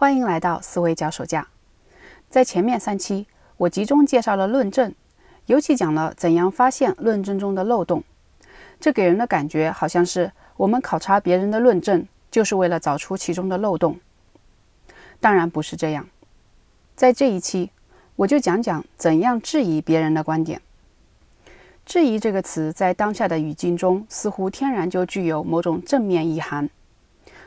欢迎来到思维脚手架。在前面三期，我集中介绍了论证，尤其讲了怎样发现论证中的漏洞。这给人的感觉好像是我们考察别人的论证，就是为了找出其中的漏洞。当然不是这样。在这一期，我就讲讲怎样质疑别人的观点。质疑这个词在当下的语境中，似乎天然就具有某种正面意涵。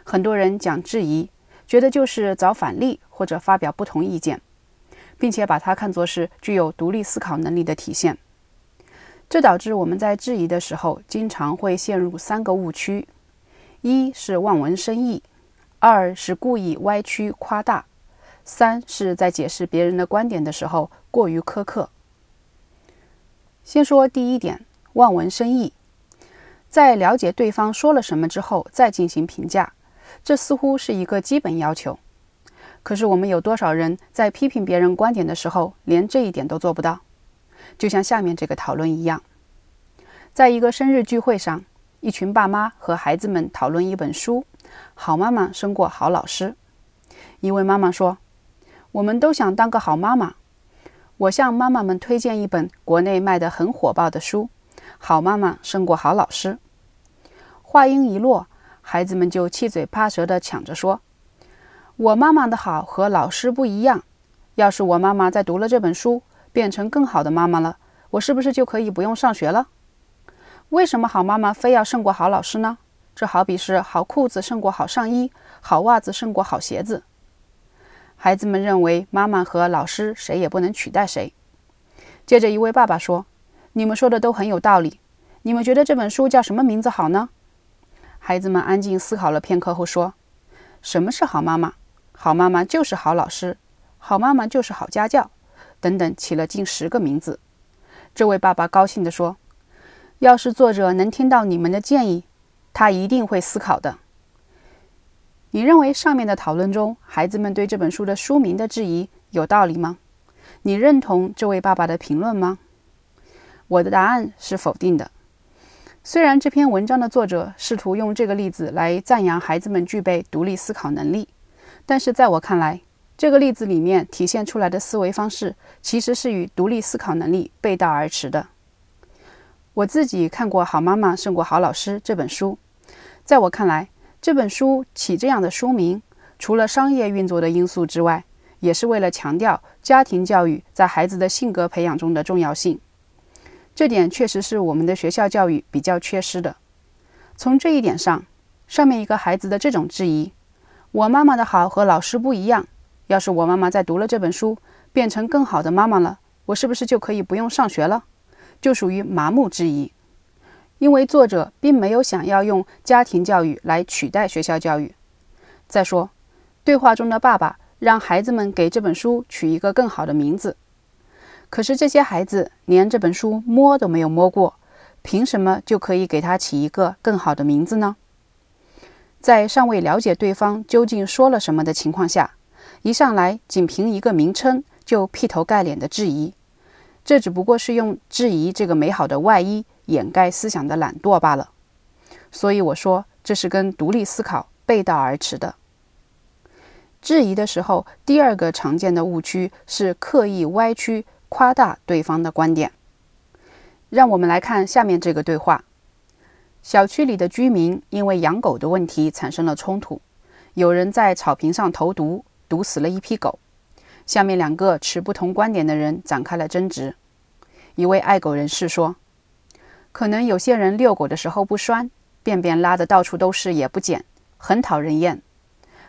很多人讲质疑，觉得就是找反例或者发表不同意见，并且把它看作是具有独立思考能力的体现。这导致我们在质疑的时候，经常会陷入三个误区：一是望文生义，二是故意歪曲夸大，三是在解释别人的观点的时候过于苛刻。先说第一点，望文生义，在了解对方说了什么之后再进行评价，这似乎是一个基本要求。可是我们有多少人在批评别人观点的时候，连这一点都做不到？就像下面这个讨论一样，在一个生日聚会上，一群爸妈和孩子们讨论一本书，《好妈妈胜过好老师》。一位妈妈说：“我们都想当个好妈妈。”我向妈妈们推荐一本国内卖得很火爆的书，《好妈妈胜过好老师》。话音一落，孩子们就七嘴八舌地抢着说：“我妈妈的好和老师不一样。要是我妈妈在读了这本书，变成更好的妈妈了，我是不是就可以不用上学了？为什么好妈妈非要胜过好老师呢？这好比是好裤子胜过好上衣，好袜子胜过好鞋子。”孩子们认为妈妈和老师谁也不能取代谁。接着，一位爸爸说：“你们说的都很有道理。你们觉得这本书叫什么名字好呢？”孩子们安静思考了片刻后说：“什么是好妈妈？好妈妈就是好老师，好妈妈就是好家教，等等，起了近十个名字。”这位爸爸高兴地说：“要是作者能听到你们的建议，他一定会思考的。”你认为上面的讨论中，孩子们对这本书的书名的质疑有道理吗？你认同这位爸爸的评论吗？我的答案是否定的。虽然这篇文章的作者试图用这个例子来赞扬孩子们具备独立思考能力，但是在我看来，这个例子里面体现出来的思维方式其实是与独立思考能力背道而驰的。我自己看过《好妈妈胜过好老师》这本书，在我看来。这本书起这样的书名，除了商业运作的因素之外，也是为了强调家庭教育在孩子的性格培养中的重要性。这点确实是我们的学校教育比较缺失的。从这一点上，上面一个孩子的这种质疑：“我妈妈的好和老师不一样。要是我妈妈在读了这本书，变成更好的妈妈了，我是不是就可以不用上学了？”就属于麻木质疑。因为作者并没有想要用家庭教育来取代学校教育。再说，对话中的爸爸让孩子们给这本书取一个更好的名字，可是这些孩子连这本书摸都没有摸过，凭什么就可以给他起一个更好的名字呢？在尚未了解对方究竟说了什么的情况下，一上来仅凭一个名称就劈头盖脸的质疑，这只不过是用质疑这个美好的外衣。掩盖思想的懒惰罢了，所以我说这是跟独立思考背道而驰的。质疑的时候，第二个常见的误区是刻意歪曲、夸大对方的观点。让我们来看下面这个对话：小区里的居民因为养狗的问题产生了冲突，有人在草坪上投毒，毒死了一批狗。下面两个持不同观点的人展开了争执。一位爱狗人士说。可能有些人遛狗的时候不拴，便便拉得到处都是也不捡，很讨人厌。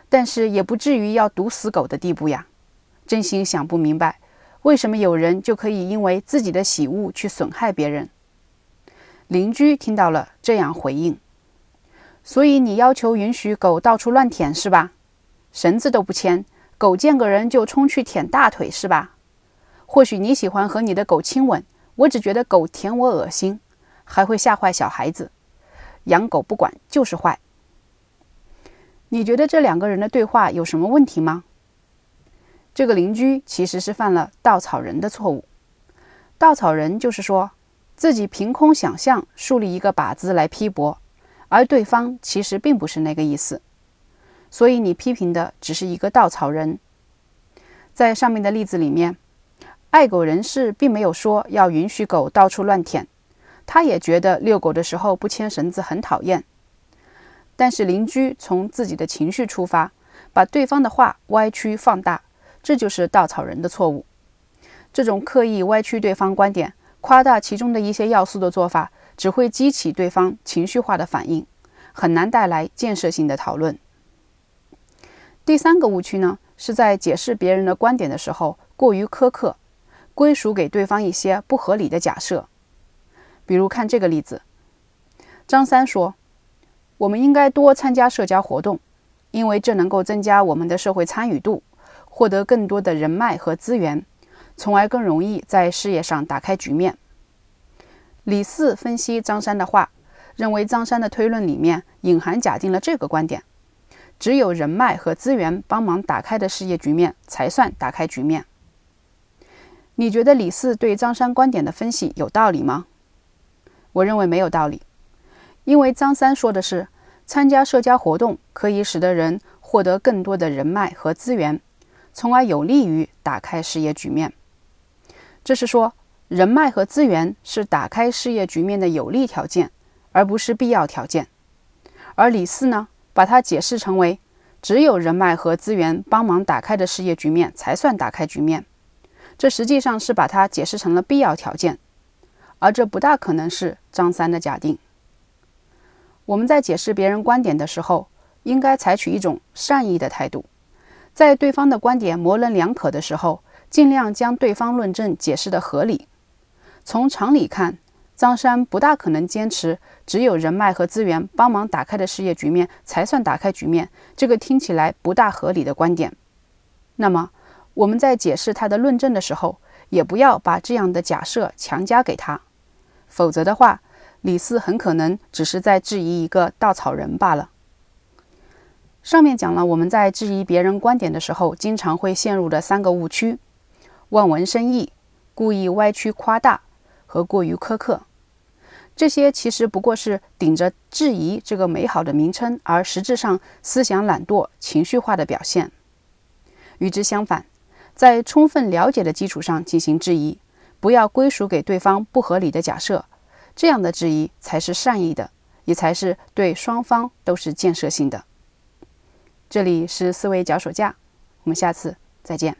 但是也不至于要毒死狗的地步呀！真心想不明白，为什么有人就可以因为自己的喜恶去损害别人？邻居听到了，这样回应：“所以你要求允许狗到处乱舔是吧？绳子都不牵，狗见个人就冲去舔大腿是吧？或许你喜欢和你的狗亲吻，我只觉得狗舔我恶心。”还会吓坏小孩子，养狗不管就是坏。你觉得这两个人的对话有什么问题吗？这个邻居其实是犯了稻草人的错误。稻草人就是说自己凭空想象树立一个靶子来批驳，而对方其实并不是那个意思。所以你批评的只是一个稻草人。在上面的例子里面，爱狗人士并没有说要允许狗到处乱舔，他也觉得遛狗的时候不牵绳子很讨厌。但是邻居从自己的情绪出发，把对方的话歪曲放大，这就是稻草人的错误。这种刻意歪曲对方观点、夸大其中的一些要素的做法，只会激起对方情绪化的反应，很难带来建设性的讨论。第三个误区呢，是在解释别人的观点的时候过于苛刻，归属给对方一些不合理的假设。比如看这个例子，张三说。我们应该多参加社交活动，因为这能够增加我们的社会参与度，获得更多的人脉和资源，从而更容易在事业上打开局面。李四分析张三的话，认为张三的推论里面隐含假定了这个观点：只有人脉和资源帮忙打开的事业局面，才算打开局面。你觉得李四对张三观点的分析有道理吗？我认为没有道理。因为张三说的是，参加社交活动可以使得人获得更多的人脉和资源，从而有利于打开事业局面。这是说，人脉和资源是打开事业局面的有利条件，而不是必要条件。而李四呢，把它解释成为，只有人脉和资源帮忙打开的事业局面才算打开局面。这实际上是把它解释成了必要条件，而这不大可能是张三的假定。我们在解释别人观点的时候，应该采取一种善意的态度，在对方的观点模棱两可的时候，尽量将对方论证解释的合理。从常理看，张三不大可能坚持只有人脉和资源帮忙打开的事业局面才算打开局面，这个听起来不大合理的观点。那么，我们在解释他的论证的时候，也不要把这样的假设强加给他，否则的话。李四很可能只是在质疑一个稻草人罢了。上面讲了我们在质疑别人观点的时候，经常会陷入的三个误区：望文生义、故意歪曲夸大和过于苛刻。这些其实不过是顶着质疑这个美好的名称，而实质上思想懒惰、情绪化的表现。与之相反，在充分了解的基础上进行质疑，不要归属给对方不合理的假设。这样的质疑才是善意的，也才是对双方都是建设性的。这里是思维脚手架，我们下次再见。